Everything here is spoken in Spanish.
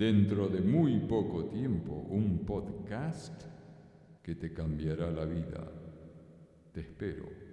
dentro de muy poco tiempo un podcast que te cambiará la vida. Te espero.